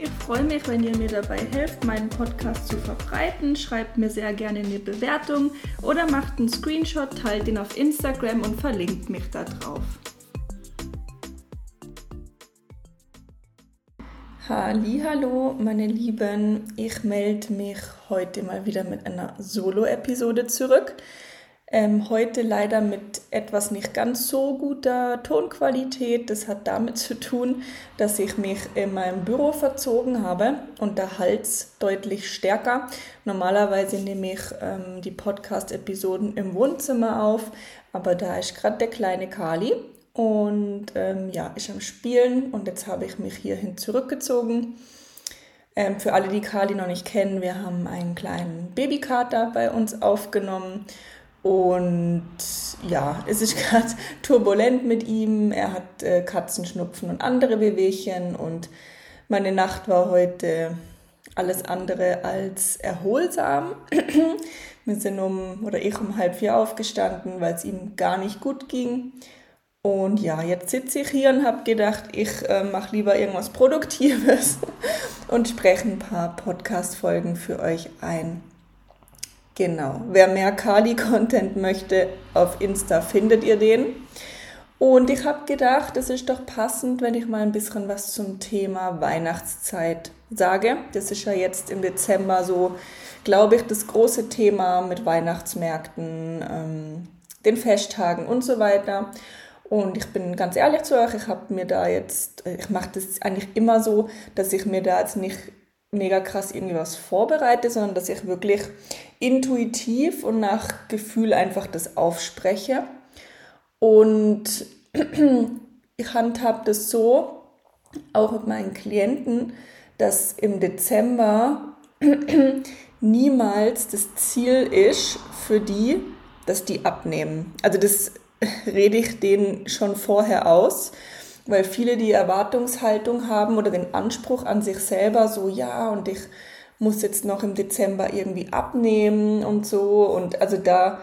Ich freue mich, wenn ihr mir dabei helft, meinen Podcast zu verbreiten. Schreibt mir sehr gerne eine Bewertung oder macht einen Screenshot, teilt ihn auf Instagram und verlinkt mich da drauf. Hallo, meine Lieben, ich melde mich heute mal wieder mit einer Solo-Episode zurück. Ähm, heute leider mit etwas nicht ganz so guter Tonqualität. Das hat damit zu tun, dass ich mich in meinem Büro verzogen habe und der Hals deutlich stärker. Normalerweise nehme ich ähm, die Podcast-Episoden im Wohnzimmer auf, aber da ist gerade der kleine Kali und ähm, ja, ist am Spielen und jetzt habe ich mich hierhin zurückgezogen. Ähm, für alle, die Kali noch nicht kennen, wir haben einen kleinen Babykater bei uns aufgenommen und ja, es ist gerade turbulent mit ihm. Er hat äh, Katzenschnupfen und andere Wehwehchen. Und meine Nacht war heute alles andere als erholsam. Wir sind um, oder ich um halb vier aufgestanden, weil es ihm gar nicht gut ging. Und ja, jetzt sitze ich hier und habe gedacht, ich äh, mache lieber irgendwas Produktives und spreche ein paar Podcast-Folgen für euch ein. Genau. Wer mehr Kali-Content möchte, auf Insta findet ihr den. Und ich habe gedacht, es ist doch passend, wenn ich mal ein bisschen was zum Thema Weihnachtszeit sage. Das ist ja jetzt im Dezember so, glaube ich, das große Thema mit Weihnachtsmärkten, ähm, den Festtagen und so weiter. Und ich bin ganz ehrlich zu euch, ich habe mir da jetzt, ich mache das eigentlich immer so, dass ich mir da jetzt nicht mega krass irgendwie was vorbereite, sondern dass ich wirklich intuitiv und nach Gefühl einfach das aufspreche. Und ich handhabe das so, auch mit meinen Klienten, dass im Dezember niemals das Ziel ist für die, dass die abnehmen. Also das rede ich denen schon vorher aus, weil viele die Erwartungshaltung haben oder den Anspruch an sich selber, so ja, und ich muss jetzt noch im Dezember irgendwie abnehmen und so. Und also da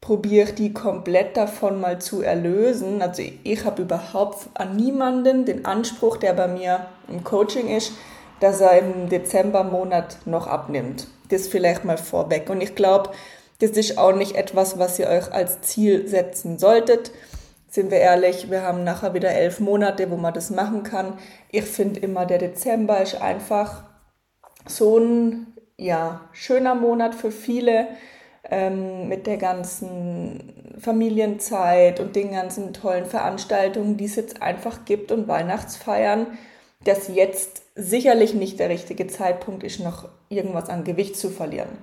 probiere ich die komplett davon mal zu erlösen. Also ich, habe überhaupt an niemanden den Anspruch, der bei mir im Coaching ist, dass er im Dezembermonat noch abnimmt. Das vielleicht mal vorweg. Und ich glaube, das ist auch nicht etwas, was ihr euch als Ziel setzen solltet sind wir ehrlich, wir haben nachher wieder elf Monate, wo man das machen kann. Ich finde immer, der Dezember ist einfach so ein ja, schöner Monat für viele ähm, mit der ganzen Familienzeit und den ganzen tollen Veranstaltungen, die es jetzt einfach gibt und Weihnachtsfeiern, dass jetzt sicherlich nicht der richtige Zeitpunkt ist, noch irgendwas an Gewicht zu verlieren.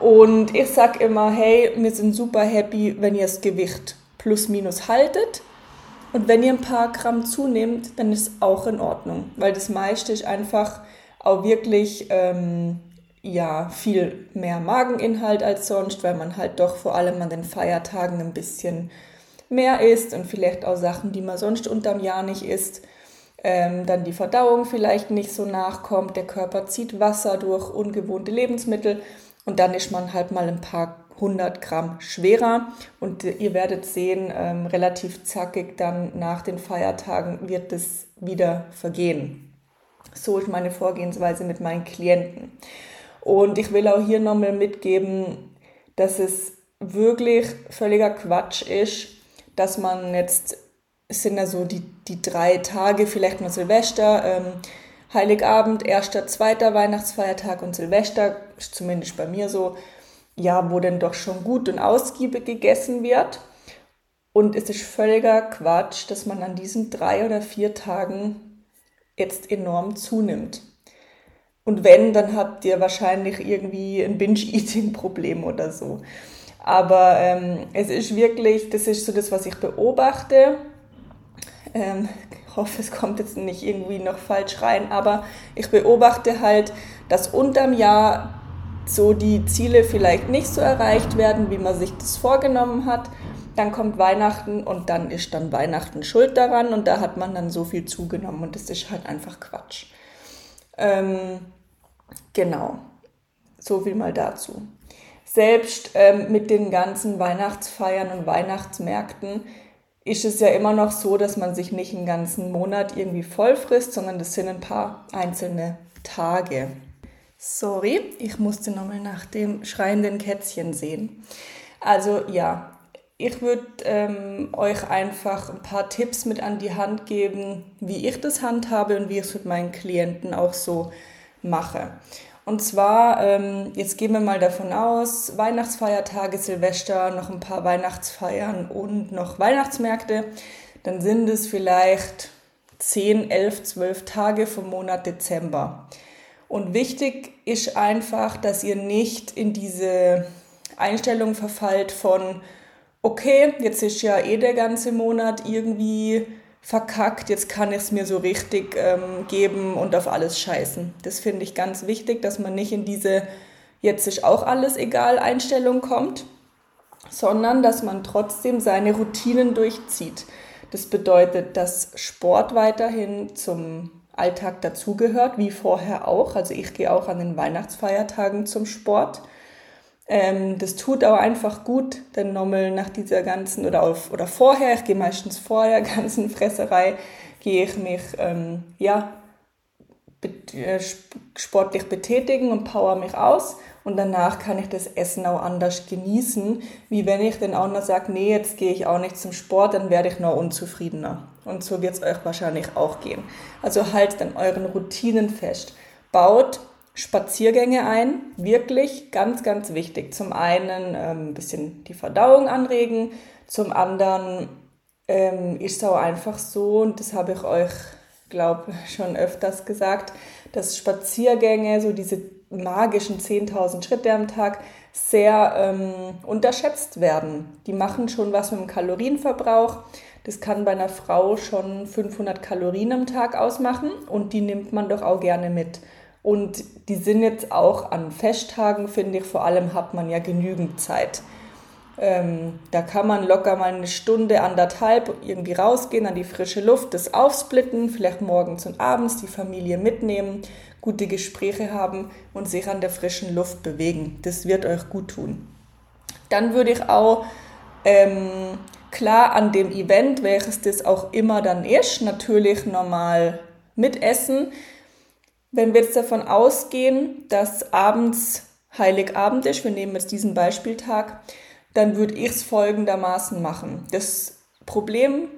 Und ich sage immer, hey, wir sind super happy, wenn ihr das Gewicht plus minus haltet. Und wenn ihr ein paar Gramm zunehmt, dann ist auch in Ordnung, weil das meiste ist einfach auch wirklich ähm, ja, viel mehr Mageninhalt als sonst, weil man halt doch vor allem an den Feiertagen ein bisschen mehr isst und vielleicht auch Sachen, die man sonst unterm Jahr nicht isst. Ähm, dann die Verdauung vielleicht nicht so nachkommt, der Körper zieht Wasser durch ungewohnte Lebensmittel und dann ist man halt mal ein paar 100 Gramm schwerer. Und ihr werdet sehen, ähm, relativ zackig dann nach den Feiertagen wird es wieder vergehen. So ist meine Vorgehensweise mit meinen Klienten. Und ich will auch hier nochmal mitgeben, dass es wirklich völliger Quatsch ist, dass man jetzt, es sind ja so die, die drei Tage, vielleicht mal Silvester, ähm, Heiligabend, erster, zweiter Weihnachtsfeiertag und Silvester, ist zumindest bei mir so, ja, wo denn doch schon gut und ausgiebig gegessen wird. Und es ist völliger Quatsch, dass man an diesen drei oder vier Tagen jetzt enorm zunimmt. Und wenn, dann habt ihr wahrscheinlich irgendwie ein Binge-Eating-Problem oder so. Aber ähm, es ist wirklich, das ist so das, was ich beobachte. Ähm, ich hoffe, es kommt jetzt nicht irgendwie noch falsch rein, aber ich beobachte halt, dass unterm Jahr so die Ziele vielleicht nicht so erreicht werden, wie man sich das vorgenommen hat. Dann kommt Weihnachten und dann ist dann Weihnachten schuld daran und da hat man dann so viel zugenommen und das ist halt einfach Quatsch. Ähm, genau, so viel mal dazu. Selbst ähm, mit den ganzen Weihnachtsfeiern und Weihnachtsmärkten ist es ja immer noch so, dass man sich nicht einen ganzen Monat irgendwie voll frisst, sondern das sind ein paar einzelne Tage. Sorry, ich musste nochmal nach dem schreienden Kätzchen sehen. Also ja, ich würde ähm, euch einfach ein paar Tipps mit an die Hand geben, wie ich das handhabe und wie ich es mit meinen Klienten auch so mache. Und zwar, ähm, jetzt gehen wir mal davon aus, Weihnachtsfeiertage, Silvester, noch ein paar Weihnachtsfeiern und noch Weihnachtsmärkte. Dann sind es vielleicht 10, 11, 12 Tage vom Monat Dezember. Und wichtig ist einfach, dass ihr nicht in diese Einstellung verfallt von, okay, jetzt ist ja eh der ganze Monat irgendwie verkackt, jetzt kann ich es mir so richtig ähm, geben und auf alles scheißen. Das finde ich ganz wichtig, dass man nicht in diese jetzt ist auch alles egal Einstellung kommt, sondern dass man trotzdem seine Routinen durchzieht. Das bedeutet, dass Sport weiterhin zum Alltag dazugehört, wie vorher auch. Also ich gehe auch an den Weihnachtsfeiertagen zum Sport. Ähm, das tut auch einfach gut, denn nochmal nach dieser ganzen, oder, auf, oder vorher, ich gehe meistens vor der ganzen Fresserei, gehe ich mich, ähm, ja, äh, sportlich betätigen und power mich aus und danach kann ich das Essen auch anders genießen, wie wenn ich dann auch noch sage, nee, jetzt gehe ich auch nicht zum Sport, dann werde ich noch unzufriedener. Und so wird es euch wahrscheinlich auch gehen. Also haltet an euren Routinen fest. Baut Spaziergänge ein, wirklich ganz, ganz wichtig. Zum einen ähm, ein bisschen die Verdauung anregen, zum anderen ähm, ist es auch einfach so, und das habe ich euch, glaube schon öfters gesagt, dass Spaziergänge, so diese magischen 10.000 Schritte am Tag, sehr ähm, unterschätzt werden. Die machen schon was mit dem Kalorienverbrauch. Das kann bei einer Frau schon 500 Kalorien am Tag ausmachen und die nimmt man doch auch gerne mit. Und die sind jetzt auch an Festtagen, finde ich, vor allem hat man ja genügend Zeit. Ähm, da kann man locker mal eine Stunde, anderthalb irgendwie rausgehen an die frische Luft, das aufsplitten, vielleicht morgens und abends die Familie mitnehmen, gute Gespräche haben und sich an der frischen Luft bewegen. Das wird euch gut tun. Dann würde ich auch ähm, klar an dem Event, welches das auch immer dann ist, natürlich normal mitessen. Wenn wir jetzt davon ausgehen, dass abends Heiligabend ist, wir nehmen jetzt diesen Beispieltag, dann würde ich es folgendermaßen machen. Das Problem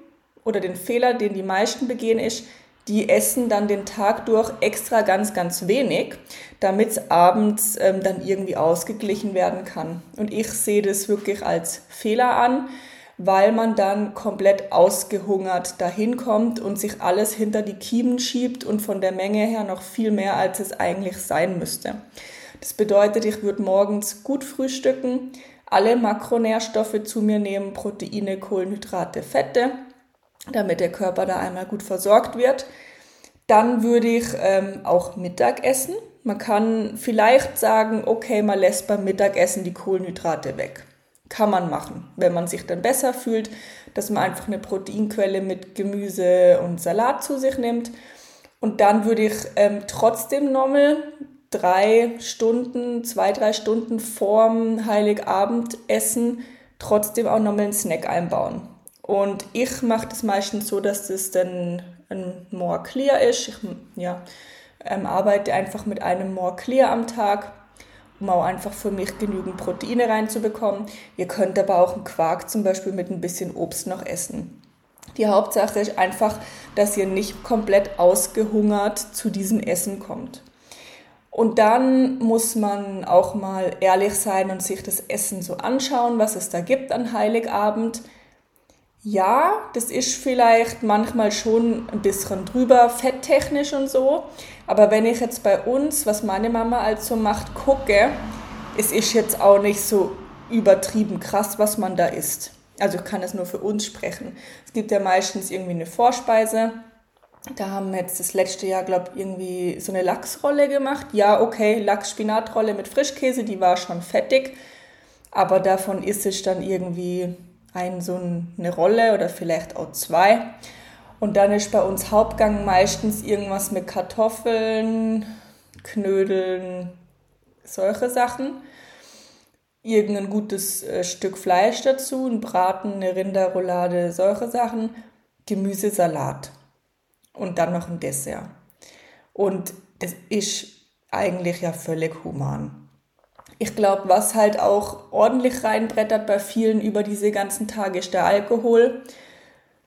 oder den Fehler, den die meisten begehen, ist, die essen dann den Tag durch extra ganz, ganz wenig, damit es abends ähm, dann irgendwie ausgeglichen werden kann. Und ich sehe das wirklich als Fehler an, weil man dann komplett ausgehungert dahin kommt und sich alles hinter die Kiemen schiebt und von der Menge her noch viel mehr, als es eigentlich sein müsste. Das bedeutet, ich würde morgens gut frühstücken, alle Makronährstoffe zu mir nehmen, Proteine, Kohlenhydrate, Fette, damit der Körper da einmal gut versorgt wird. Dann würde ich ähm, auch Mittag essen. Man kann vielleicht sagen, okay, man lässt beim Mittagessen die Kohlenhydrate weg. Kann man machen, wenn man sich dann besser fühlt, dass man einfach eine Proteinquelle mit Gemüse und Salat zu sich nimmt. Und dann würde ich ähm, trotzdem nochmal drei Stunden, zwei, drei Stunden vorm Heiligabendessen trotzdem auch nochmal einen Snack einbauen. Und ich mache das meistens so, dass das dann ein More Clear ist. Ich ja, ähm, arbeite einfach mit einem More Clear am Tag, um auch einfach für mich genügend Proteine reinzubekommen. Ihr könnt aber auch einen Quark zum Beispiel mit ein bisschen Obst noch essen. Die Hauptsache ist einfach, dass ihr nicht komplett ausgehungert zu diesem Essen kommt. Und dann muss man auch mal ehrlich sein und sich das Essen so anschauen, was es da gibt an Heiligabend. Ja, das ist vielleicht manchmal schon ein bisschen drüber, fetttechnisch und so, Aber wenn ich jetzt bei uns, was meine Mama also macht, gucke, es ist jetzt auch nicht so übertrieben krass, was man da isst. Also ich kann es nur für uns sprechen. Es gibt ja meistens irgendwie eine Vorspeise. Da haben wir jetzt das letzte Jahr, glaube ich, irgendwie so eine Lachsrolle gemacht. Ja, okay, Lachs-Spinatrolle mit Frischkäse, die war schon fettig. Aber davon ist es dann irgendwie ein, so eine Rolle oder vielleicht auch zwei. Und dann ist bei uns Hauptgang meistens irgendwas mit Kartoffeln, Knödeln, solche Sachen irgendein gutes äh, Stück Fleisch dazu, ein Braten, eine Rinderroulade, solche Sachen, Gemüsesalat und dann noch ein Dessert. Und das ist eigentlich ja völlig human. Ich glaube, was halt auch ordentlich reinbrettert bei vielen über diese ganzen Tage ist der Alkohol.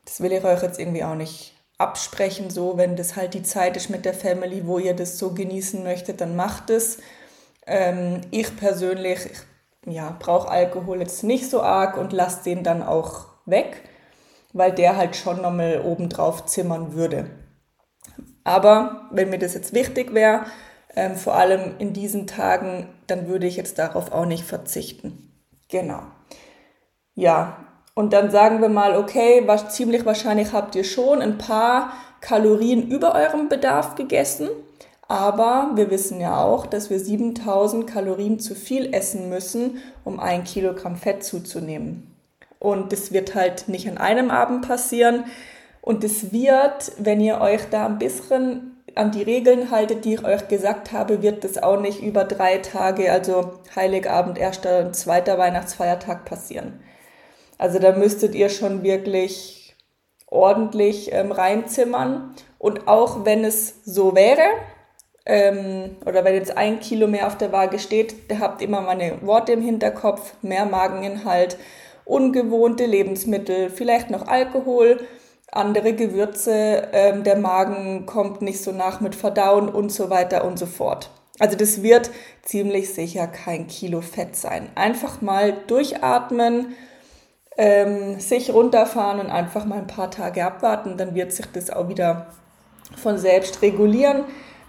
Das will ich euch jetzt irgendwie auch nicht absprechen, so wenn das halt die Zeit ist mit der Family, wo ihr das so genießen möchtet, dann macht es. Ähm, ich persönlich, ich ja, brauche Alkohol jetzt nicht so arg und lasse den dann auch weg, weil der halt schon nochmal obendrauf zimmern würde. Aber wenn mir das jetzt wichtig wäre, ähm, vor allem in diesen Tagen, dann würde ich jetzt darauf auch nicht verzichten. Genau. Ja, und dann sagen wir mal, okay, was, ziemlich wahrscheinlich habt ihr schon ein paar Kalorien über eurem Bedarf gegessen. Aber wir wissen ja auch, dass wir 7000 Kalorien zu viel essen müssen, um ein Kilogramm Fett zuzunehmen. Und das wird halt nicht an einem Abend passieren. Und es wird, wenn ihr euch da ein bisschen an die Regeln haltet, die ich euch gesagt habe, wird das auch nicht über drei Tage, also Heiligabend, erster und zweiter Weihnachtsfeiertag passieren. Also da müsstet ihr schon wirklich ordentlich ähm, reinzimmern. Und auch wenn es so wäre, ähm, oder wenn jetzt ein Kilo mehr auf der Waage steht, der habt immer meine Worte im Hinterkopf, mehr Mageninhalt, ungewohnte Lebensmittel, vielleicht noch Alkohol, andere Gewürze, ähm, der Magen kommt nicht so nach mit Verdauen und so weiter und so fort. Also das wird ziemlich sicher kein Kilo Fett sein. Einfach mal durchatmen, ähm, sich runterfahren und einfach mal ein paar Tage abwarten, dann wird sich das auch wieder von selbst regulieren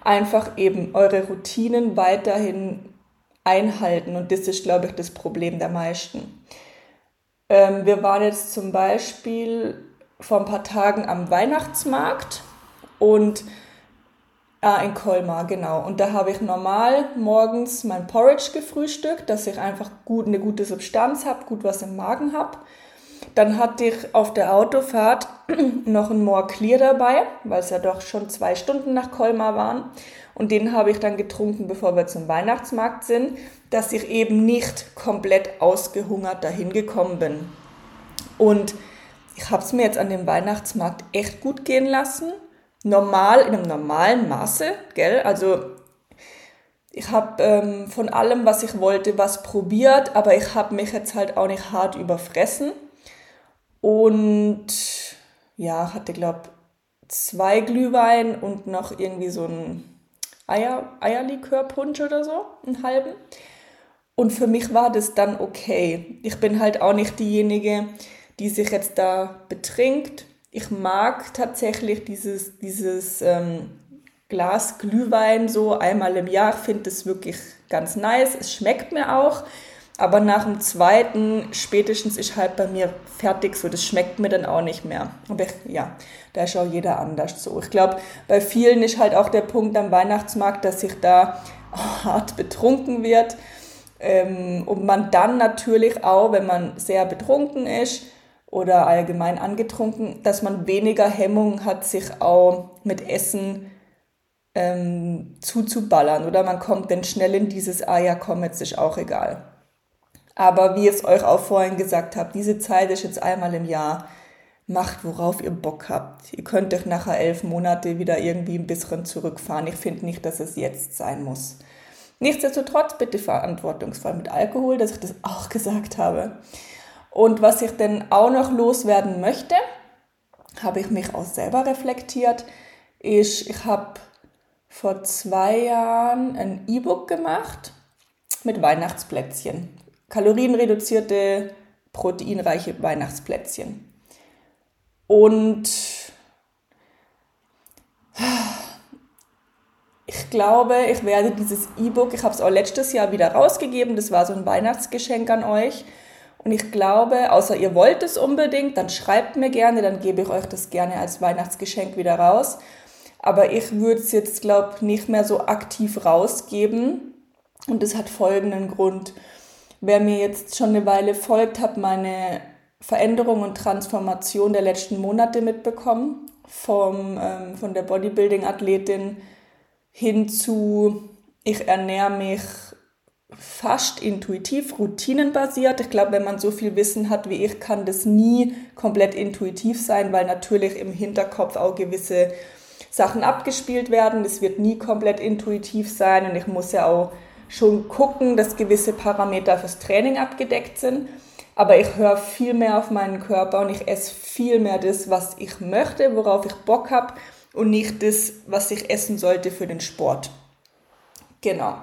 einfach eben eure Routinen weiterhin einhalten. Und das ist, glaube ich, das Problem der meisten. Ähm, wir waren jetzt zum Beispiel vor ein paar Tagen am Weihnachtsmarkt und Ah, in Colmar, genau. Und da habe ich normal morgens mein Porridge gefrühstückt, dass ich einfach gut, eine gute Substanz habe, gut was im Magen habe. Dann hatte ich auf der Autofahrt noch ein More Clear dabei, weil es ja doch schon zwei Stunden nach Colmar waren. Und den habe ich dann getrunken, bevor wir zum Weihnachtsmarkt sind, dass ich eben nicht komplett ausgehungert dahin gekommen bin. Und ich habe es mir jetzt an dem Weihnachtsmarkt echt gut gehen lassen. Normal, in einem normalen Maße, gell? Also ich habe ähm, von allem, was ich wollte, was probiert, aber ich habe mich jetzt halt auch nicht hart überfressen. Und ja, hatte, glaube zwei Glühwein und noch irgendwie so ein Eier, Eierlikörpunsch oder so, einen halben. Und für mich war das dann okay. Ich bin halt auch nicht diejenige, die sich jetzt da betrinkt. Ich mag tatsächlich dieses, dieses ähm, Glas Glühwein so einmal im Jahr. Ich finde das wirklich ganz nice. Es schmeckt mir auch. Aber nach dem zweiten, spätestens ist halt bei mir fertig so. Das schmeckt mir dann auch nicht mehr. Aber ja, da ist auch jeder anders so. Ich glaube, bei vielen ist halt auch der Punkt am Weihnachtsmarkt, dass sich da hart betrunken wird. Ähm, und man dann natürlich auch, wenn man sehr betrunken ist oder allgemein angetrunken, dass man weniger Hemmung hat, sich auch mit Essen ähm, zuzuballern. Oder man kommt dann schnell in dieses, ah ja, komm, jetzt ist auch egal. Aber wie ich es euch auch vorhin gesagt habe, diese Zeit ist jetzt einmal im Jahr. Macht, worauf ihr Bock habt. Ihr könnt euch nachher elf Monate wieder irgendwie ein bisschen zurückfahren. Ich finde nicht, dass es jetzt sein muss. Nichtsdestotrotz bitte verantwortungsvoll mit Alkohol, dass ich das auch gesagt habe. Und was ich denn auch noch loswerden möchte, habe ich mich auch selber reflektiert, ist, ich habe vor zwei Jahren ein E-Book gemacht mit Weihnachtsplätzchen kalorienreduzierte, proteinreiche Weihnachtsplätzchen. Und ich glaube, ich werde dieses E-Book, ich habe es auch letztes Jahr wieder rausgegeben, das war so ein Weihnachtsgeschenk an euch. Und ich glaube, außer ihr wollt es unbedingt, dann schreibt mir gerne, dann gebe ich euch das gerne als Weihnachtsgeschenk wieder raus. Aber ich würde es jetzt, glaube ich, nicht mehr so aktiv rausgeben. Und das hat folgenden Grund. Wer mir jetzt schon eine Weile folgt, hat meine Veränderung und Transformation der letzten Monate mitbekommen. Vom, ähm, von der Bodybuilding-Athletin hin zu, ich ernähre mich fast intuitiv, routinenbasiert. Ich glaube, wenn man so viel Wissen hat wie ich, kann das nie komplett intuitiv sein, weil natürlich im Hinterkopf auch gewisse Sachen abgespielt werden. Das wird nie komplett intuitiv sein und ich muss ja auch schon gucken, dass gewisse Parameter fürs Training abgedeckt sind. Aber ich höre viel mehr auf meinen Körper und ich esse viel mehr das, was ich möchte, worauf ich Bock habe und nicht das, was ich essen sollte für den Sport. Genau.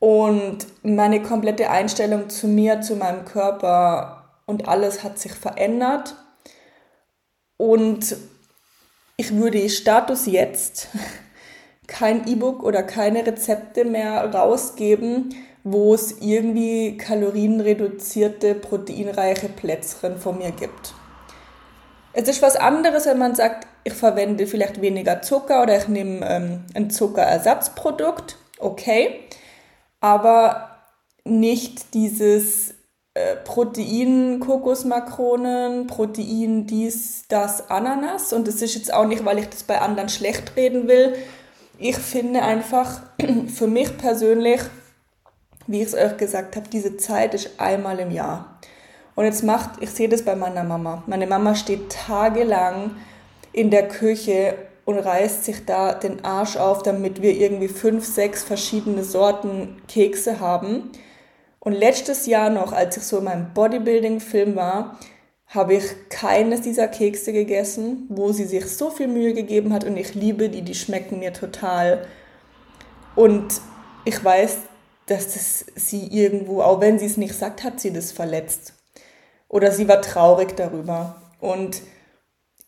Und meine komplette Einstellung zu mir, zu meinem Körper und alles hat sich verändert. Und ich würde Status jetzt kein E-Book oder keine Rezepte mehr rausgeben, wo es irgendwie kalorienreduzierte, proteinreiche Plätzchen von mir gibt. Es ist was anderes, wenn man sagt, ich verwende vielleicht weniger Zucker oder ich nehme ähm, ein Zuckerersatzprodukt. Okay aber nicht dieses äh, Protein Kokosmakronen, Protein dies, das, Ananas. Und das ist jetzt auch nicht, weil ich das bei anderen schlecht reden will. Ich finde einfach für mich persönlich, wie ich es euch gesagt habe, diese Zeit ist einmal im Jahr. Und jetzt macht, ich sehe das bei meiner Mama. Meine Mama steht tagelang in der Küche und reißt sich da den Arsch auf, damit wir irgendwie fünf, sechs verschiedene Sorten Kekse haben. Und letztes Jahr noch, als ich so in meinem Bodybuilding-Film war, habe ich keines dieser Kekse gegessen, wo sie sich so viel Mühe gegeben hat und ich liebe die, die schmecken mir total. Und ich weiß, dass das sie irgendwo, auch wenn sie es nicht sagt, hat sie das verletzt. Oder sie war traurig darüber. Und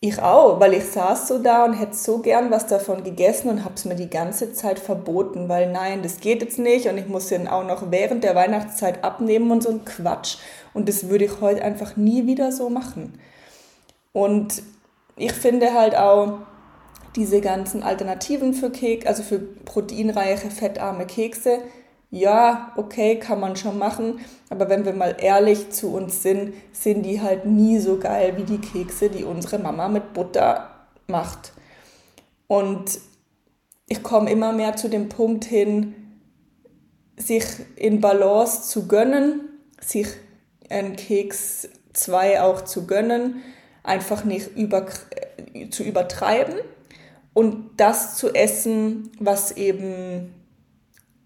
ich auch, weil ich saß so da und hätte so gern was davon gegessen und habe es mir die ganze Zeit verboten, weil nein, das geht jetzt nicht und ich muss den auch noch während der Weihnachtszeit abnehmen und so ein Quatsch. Und das würde ich heute einfach nie wieder so machen. Und ich finde halt auch diese ganzen Alternativen für Keks, also für proteinreiche, fettarme Kekse, ja, okay, kann man schon machen, aber wenn wir mal ehrlich zu uns sind, sind die halt nie so geil wie die Kekse, die unsere Mama mit Butter macht. Und ich komme immer mehr zu dem Punkt hin, sich in Balance zu gönnen, sich einen Keks 2 auch zu gönnen, einfach nicht über, zu übertreiben und das zu essen, was eben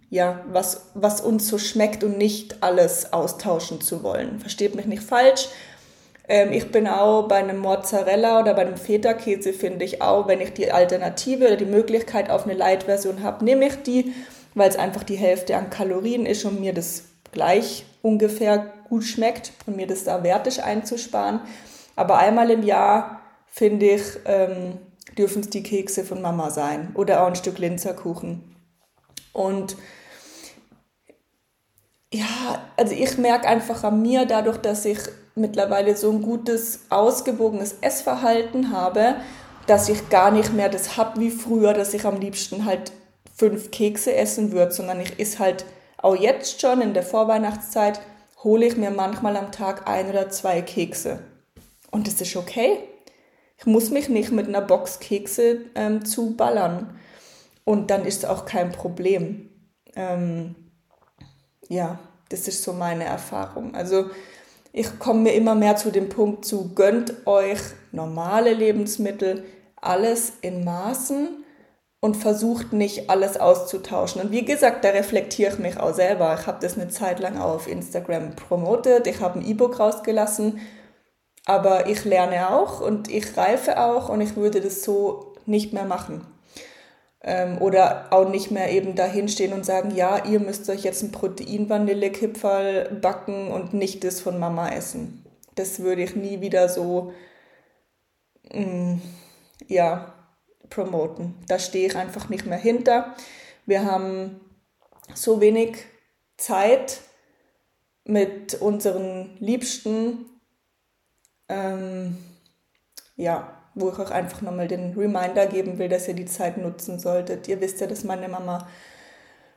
ja, was, was uns so schmeckt und nicht alles austauschen zu wollen. Versteht mich nicht falsch. Ähm, ich bin auch bei einem Mozzarella oder bei einem Feta-Käse, finde ich auch, wenn ich die Alternative oder die Möglichkeit auf eine Light-Version habe, nehme ich die, weil es einfach die Hälfte an Kalorien ist und mir das gleich ungefähr gut schmeckt und mir das da wert ist einzusparen. Aber einmal im Jahr, finde ich, ähm, dürfen es die Kekse von Mama sein oder auch ein Stück Linzerkuchen. Und ja, also ich merke einfach an mir, dadurch, dass ich mittlerweile so ein gutes, ausgewogenes Essverhalten habe, dass ich gar nicht mehr das habe wie früher, dass ich am liebsten halt fünf Kekse essen würde, sondern ich esse halt auch jetzt schon in der Vorweihnachtszeit, hole ich mir manchmal am Tag ein oder zwei Kekse. Und das ist okay. Ich muss mich nicht mit einer Box Kekse ähm, zuballern. Und dann ist es auch kein Problem. Ähm, ja, das ist so meine Erfahrung. Also ich komme mir immer mehr zu dem Punkt zu, gönnt euch normale Lebensmittel, alles in Maßen und versucht nicht alles auszutauschen. Und wie gesagt, da reflektiere ich mich auch selber. Ich habe das eine Zeit lang auf Instagram promotet. Ich habe ein E-Book rausgelassen, aber ich lerne auch und ich reife auch und ich würde das so nicht mehr machen. Ähm, oder auch nicht mehr eben dahinstehen und sagen, ja, ihr müsst euch jetzt ein Protein-Vanillekipferl backen und nicht das von Mama essen. Das würde ich nie wieder so, mm, ja, promoten. Da stehe ich einfach nicht mehr hinter, Wir haben so wenig Zeit mit unseren Liebsten, ähm, ja, wo ich euch einfach nochmal den Reminder geben will, dass ihr die Zeit nutzen solltet. Ihr wisst ja, dass meine Mama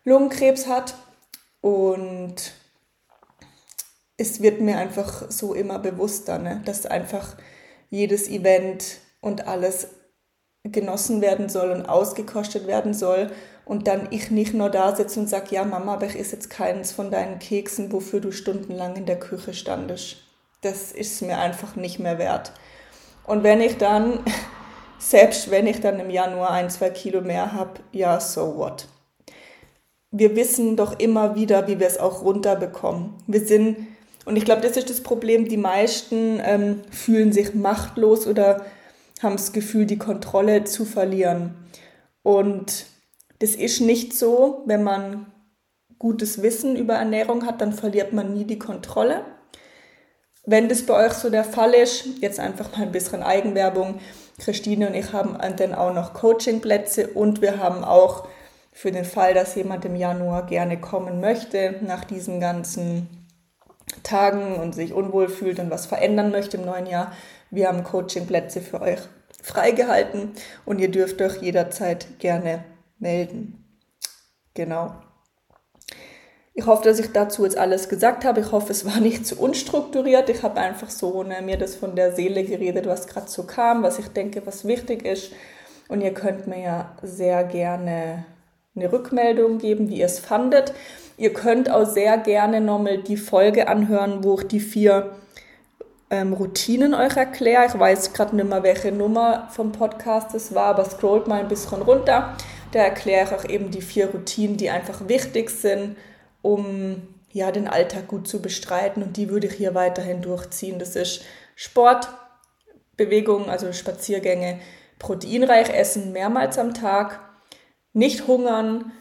Lungenkrebs hat und es wird mir einfach so immer bewusster, ne? dass einfach jedes Event und alles genossen werden soll und ausgekostet werden soll und dann ich nicht nur da sitze und sage, ja Mama, aber ich esse jetzt keins von deinen Keksen, wofür du stundenlang in der Küche standest. Das ist mir einfach nicht mehr wert. Und wenn ich dann, selbst wenn ich dann im Januar ein, zwei Kilo mehr habe, ja, so what. Wir wissen doch immer wieder, wie wir es auch runterbekommen. Wir sind, und ich glaube, das ist das Problem, die meisten ähm, fühlen sich machtlos oder haben das Gefühl, die Kontrolle zu verlieren. Und das ist nicht so, wenn man gutes Wissen über Ernährung hat, dann verliert man nie die Kontrolle. Wenn das bei euch so der Fall ist, jetzt einfach mal ein bisschen Eigenwerbung. Christine und ich haben dann auch noch Coachingplätze und wir haben auch für den Fall, dass jemand im Januar gerne kommen möchte, nach diesen ganzen Tagen und sich unwohl fühlt und was verändern möchte im neuen Jahr, wir haben Coachingplätze für euch freigehalten und ihr dürft euch jederzeit gerne melden. Genau. Ich hoffe, dass ich dazu jetzt alles gesagt habe. Ich hoffe, es war nicht zu unstrukturiert. Ich habe einfach so ne, mir das von der Seele geredet, was gerade so kam, was ich denke, was wichtig ist. Und ihr könnt mir ja sehr gerne eine Rückmeldung geben, wie ihr es fandet. Ihr könnt auch sehr gerne nochmal die Folge anhören, wo ich die vier ähm, Routinen euch erkläre. Ich weiß gerade nicht mehr, welche Nummer vom Podcast es war, aber scrollt mal ein bisschen runter. Da erkläre ich euch eben die vier Routinen, die einfach wichtig sind, um ja, den Alltag gut zu bestreiten. Und die würde ich hier weiterhin durchziehen. Das ist Sport, Bewegung, also Spaziergänge, proteinreich essen mehrmals am Tag, nicht hungern,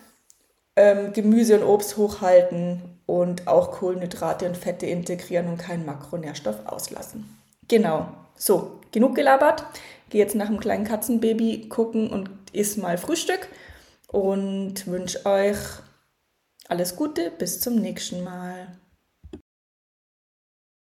ähm, Gemüse und Obst hochhalten und auch Kohlenhydrate und Fette integrieren und keinen Makronährstoff auslassen. Genau. So, genug gelabert. Gehe jetzt nach dem kleinen Katzenbaby gucken und iss mal Frühstück und wünsche euch alles Gute. Bis zum nächsten Mal.